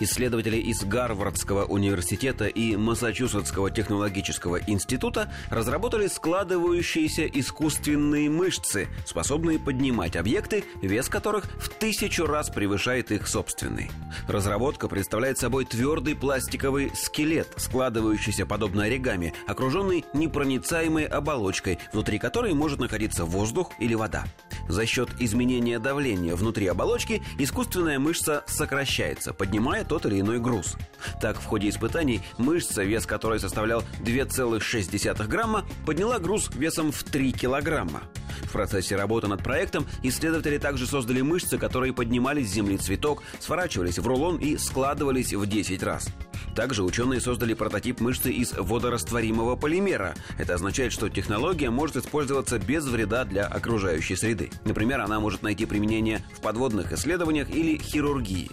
Исследователи из Гарвардского университета и Массачусетского технологического института разработали складывающиеся искусственные мышцы, способные поднимать объекты, вес которых в тысячу раз превышает их собственный. Разработка представляет собой твердый пластиковый скелет, складывающийся подобно оригами, окруженный непроницаемой оболочкой, внутри которой может находиться воздух или вода. За счет изменения давления внутри оболочки искусственная мышца сокращается, поднимая тот или иной груз. Так, в ходе испытаний мышца, вес которой составлял 2,6 грамма, подняла груз весом в 3 килограмма. В процессе работы над проектом исследователи также создали мышцы, которые поднимались с земли цветок, сворачивались в рулон и складывались в 10 раз. Также ученые создали прототип мышцы из водорастворимого полимера. Это означает, что технология может использоваться без вреда для окружающей среды. Например, она может найти применение в подводных исследованиях или хирургии.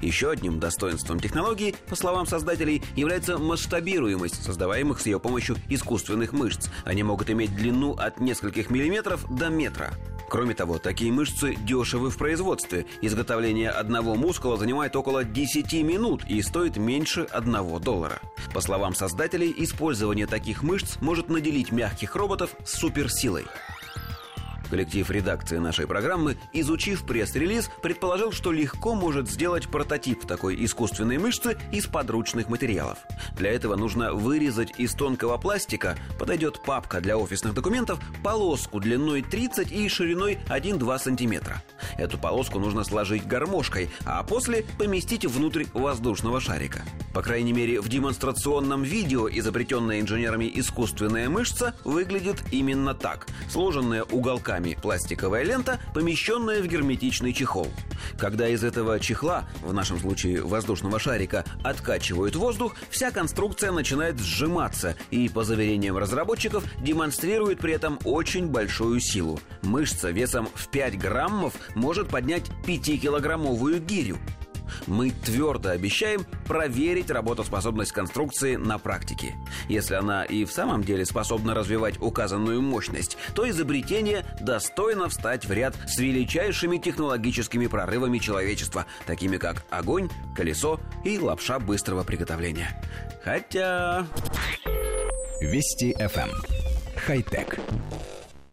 Еще одним достоинством технологии, по словам создателей, является масштабируемость создаваемых с ее помощью искусственных мышц. Они могут иметь длину от нескольких миллиметров до метра. Кроме того, такие мышцы дешевы в производстве. Изготовление одного мускула занимает около 10 минут и стоит меньше 1 доллара. По словам создателей, использование таких мышц может наделить мягких роботов суперсилой. Коллектив редакции нашей программы, изучив пресс-релиз, предположил, что легко может сделать прототип такой искусственной мышцы из подручных материалов. Для этого нужно вырезать из тонкого пластика, подойдет папка для офисных документов, полоску длиной 30 и шириной 1-2 сантиметра. Эту полоску нужно сложить гармошкой, а после поместить внутрь воздушного шарика. По крайней мере, в демонстрационном видео изобретенная инженерами искусственная мышца выглядит именно так. Сложенная уголками шарами пластиковая лента, помещенная в герметичный чехол. Когда из этого чехла, в нашем случае воздушного шарика, откачивают воздух, вся конструкция начинает сжиматься и, по заверениям разработчиков, демонстрирует при этом очень большую силу. Мышца весом в 5 граммов может поднять 5-килограммовую гирю. Мы твердо обещаем проверить работоспособность конструкции на практике. Если она и в самом деле способна развивать указанную мощность, то изобретение достойно встать в ряд с величайшими технологическими прорывами человечества, такими как огонь, колесо и лапша быстрого приготовления. Хотя... Вести FM. Эм. Хай-тек.